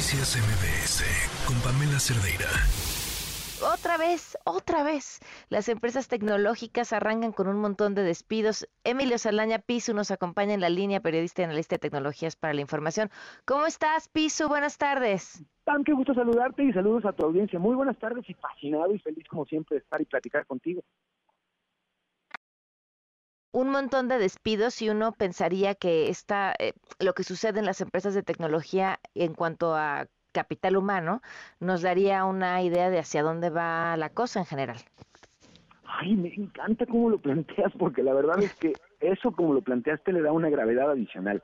Noticias MBS con Pamela Cerdeira. Otra vez, otra vez, las empresas tecnológicas arrancan con un montón de despidos. Emilio Salaña Pisu nos acompaña en la línea, periodista y analista de tecnologías para la información. ¿Cómo estás, Pisu? Buenas tardes. Pam, qué gusto saludarte y saludos a tu audiencia. Muy buenas tardes y fascinado y feliz como siempre de estar y platicar contigo un montón de despidos y uno pensaría que está eh, lo que sucede en las empresas de tecnología en cuanto a capital humano nos daría una idea de hacia dónde va la cosa en general. Ay, me encanta cómo lo planteas porque la verdad es que eso como lo planteaste le da una gravedad adicional.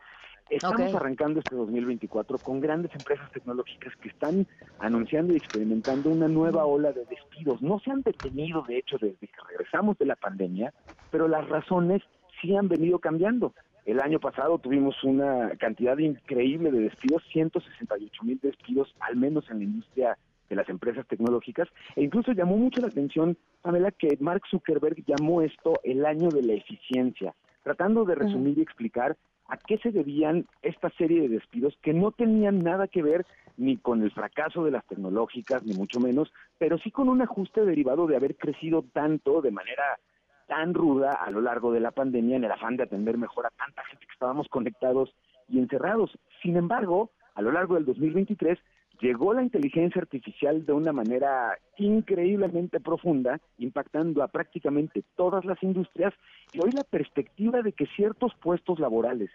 Estamos arrancando este 2024 con grandes empresas tecnológicas que están anunciando y experimentando una nueva ola de despidos. No se han detenido, de hecho, desde que regresamos de la pandemia, pero las razones sí han venido cambiando. El año pasado tuvimos una cantidad increíble de despidos, 168 mil despidos, al menos en la industria de las empresas tecnológicas, e incluso llamó mucho la atención, Pamela, que Mark Zuckerberg llamó esto el año de la eficiencia, tratando de resumir y explicar a qué se debían esta serie de despidos que no tenían nada que ver ni con el fracaso de las tecnológicas, ni mucho menos, pero sí con un ajuste derivado de haber crecido tanto de manera tan ruda a lo largo de la pandemia en el afán de atender mejor a tanta gente que estábamos conectados y encerrados. Sin embargo, a lo largo del 2023 llegó la inteligencia artificial de una manera increíblemente profunda, impactando a prácticamente todas las industrias, y hoy la perspectiva de que ciertos puestos laborales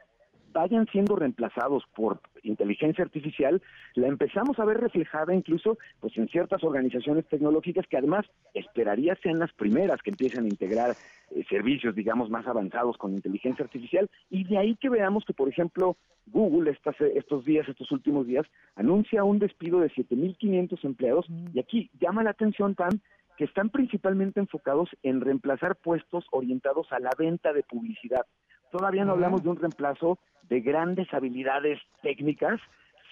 vayan siendo reemplazados por inteligencia artificial, la empezamos a ver reflejada incluso pues en ciertas organizaciones tecnológicas que además esperaría sean las primeras que empiecen a integrar eh, servicios, digamos, más avanzados con inteligencia artificial, y de ahí que veamos que, por ejemplo, Google estas, estos días, estos últimos días, anuncia un despido de 7.500 empleados, y aquí llama la atención, Pam, que están principalmente enfocados en reemplazar puestos orientados a la venta de publicidad. Todavía no hablamos de un reemplazo de grandes habilidades técnicas,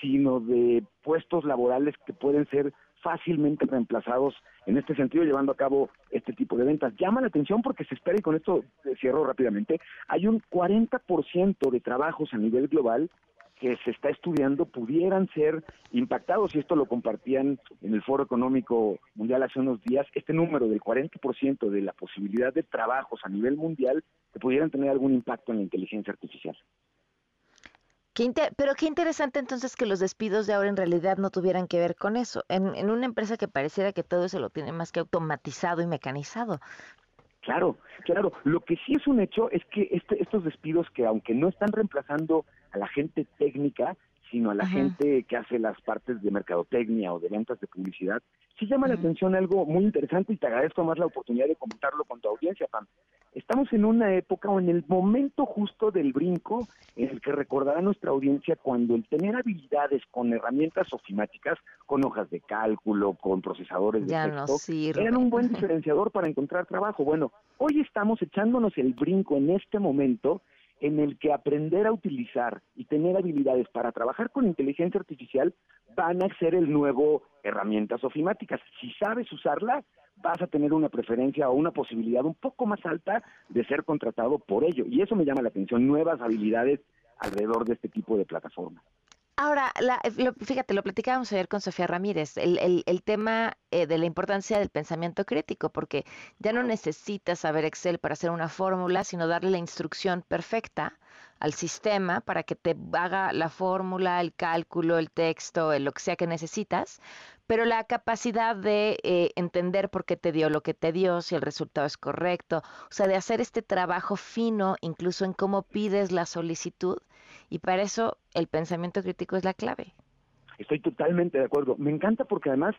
sino de puestos laborales que pueden ser fácilmente reemplazados en este sentido llevando a cabo este tipo de ventas. Llama la atención porque se espera, y con esto cierro rápidamente, hay un 40% de trabajos a nivel global que se está estudiando pudieran ser impactados, y esto lo compartían en el Foro Económico Mundial hace unos días, este número del 40% de la posibilidad de trabajos a nivel mundial que pudieran tener algún impacto en la inteligencia artificial. Pero qué interesante entonces que los despidos de ahora en realidad no tuvieran que ver con eso, en, en una empresa que pareciera que todo eso lo tiene más que automatizado y mecanizado. Claro, claro. Lo que sí es un hecho es que este, estos despidos que aunque no están reemplazando a la gente técnica, sino a la gente que hace las partes de mercadotecnia o de ventas de publicidad, sí llama la atención algo muy interesante y te agradezco más la oportunidad de comentarlo con tu audiencia, Pam. Estamos en una época o en el momento justo del brinco en el que recordará nuestra audiencia cuando el tener habilidades con herramientas ofimáticas, con hojas de cálculo, con procesadores de texto, eran un buen diferenciador para encontrar trabajo. Bueno, hoy estamos echándonos el brinco en este momento en el que aprender a utilizar y tener habilidades para trabajar con inteligencia artificial van a ser el nuevo herramientas ofimáticas. Si sabes usarla, vas a tener una preferencia o una posibilidad un poco más alta de ser contratado por ello. Y eso me llama la atención, nuevas habilidades alrededor de este tipo de plataformas. Ahora, fíjate, lo platicábamos ayer con Sofía Ramírez, el, el, tema eh, de la importancia del pensamiento crítico, porque ya no necesitas saber Excel para hacer una fórmula, sino darle la instrucción perfecta al sistema para que te haga la fórmula, el cálculo, el texto, lo que sea que necesitas, pero la capacidad de eh, entender por qué te dio lo que te dio, si el resultado es correcto, o sea, de hacer este trabajo fino, incluso en cómo pides la solicitud, y para eso el pensamiento crítico es la clave. Estoy totalmente de acuerdo. Me encanta porque además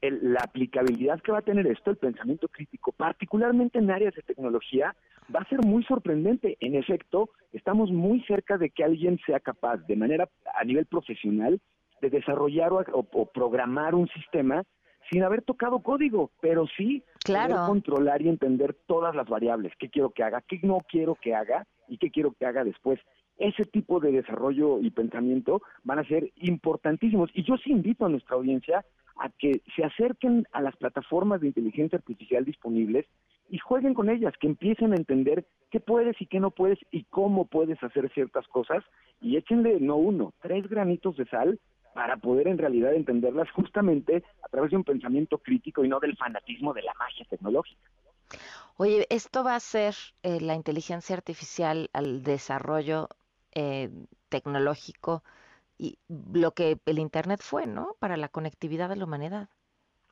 la aplicabilidad que va a tener esto, el pensamiento crítico, particularmente en áreas de tecnología, va a ser muy sorprendente. En efecto, estamos muy cerca de que alguien sea capaz, de manera a nivel profesional, de desarrollar o, programar un sistema sin haber tocado código, pero sí claro. controlar y entender todas las variables, qué quiero que haga, qué no quiero que haga y qué quiero que haga después ese tipo de desarrollo y pensamiento van a ser importantísimos. Y yo sí invito a nuestra audiencia a que se acerquen a las plataformas de inteligencia artificial disponibles y jueguen con ellas, que empiecen a entender qué puedes y qué no puedes y cómo puedes hacer ciertas cosas. Y échenle no uno, tres granitos de sal para poder en realidad entenderlas justamente a través de un pensamiento crítico y no del fanatismo de la magia tecnológica. Oye, esto va a ser eh, la inteligencia artificial al desarrollo eh, tecnológico y lo que el Internet fue, ¿no? Para la conectividad de la humanidad.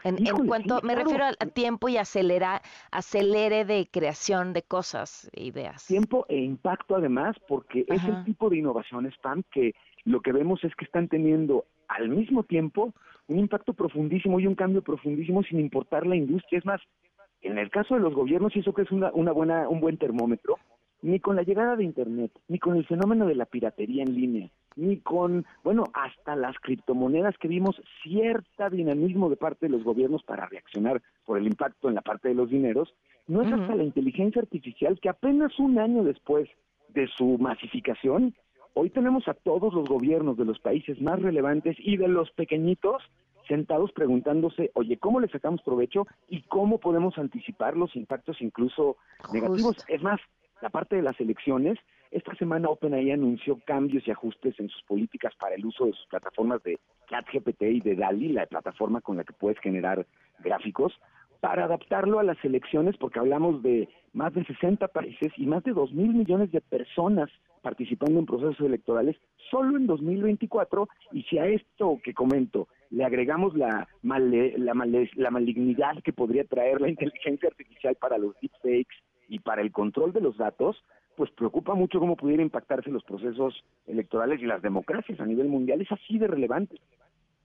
En, cuanto me refiero a tiempo y acelera, acelere de creación de cosas, ideas. Tiempo e impacto además, porque es el tipo de innovaciones, Pam, que lo que vemos es que están teniendo al mismo tiempo un impacto profundísimo y un cambio profundísimo sin importar la industria. Es más, en el caso de los gobiernos, y eso que es una, una buena, un buen termómetro, ni con la llegada de Internet, ni con el fenómeno de la piratería en línea, ni con, bueno, hasta las criptomonedas que vimos cierta dinamismo de parte de los gobiernos para reaccionar por el impacto en la parte de los dineros, no es hasta la inteligencia artificial que apenas un año después de su masificación, hoy tenemos a todos los gobiernos de los países más relevantes y de los pequeñitos sentados preguntándose, oye, ¿cómo le sacamos provecho y cómo podemos anticipar los impactos incluso negativos? Es más, la parte de las elecciones, esta semana OpenAI anunció cambios y ajustes en sus políticas para el uso de sus plataformas de ChatGPT y de DALI, la plataforma con la que puedes generar gráficos, para adaptarlo a las elecciones, porque hablamos de más de 60 países y más de 2 mil millones de personas participando en procesos electorales solo en 2024, y si a esto que comento le agregamos la, la, la malignidad que podría traer la inteligencia artificial para los deepfakes y para el control de los datos, pues preocupa mucho cómo pudiera impactarse los procesos electorales y las democracias a nivel mundial. Es así de relevante.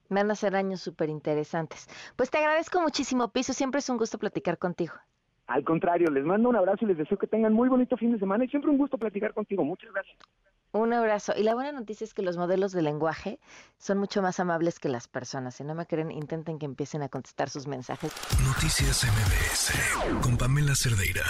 Van a ser años súper interesantes. Pues te agradezco muchísimo, Piso. Siempre es un gusto platicar contigo. Al contrario, les mando un abrazo y les deseo que tengan muy bonito fin de semana y siempre un gusto platicar contigo. Muchas gracias. Un abrazo. Y la buena noticia es que los modelos de lenguaje son mucho más amables que las personas. Si no me creen, intenten que empiecen a contestar sus mensajes. Noticias MBS con Pamela Cerdeira.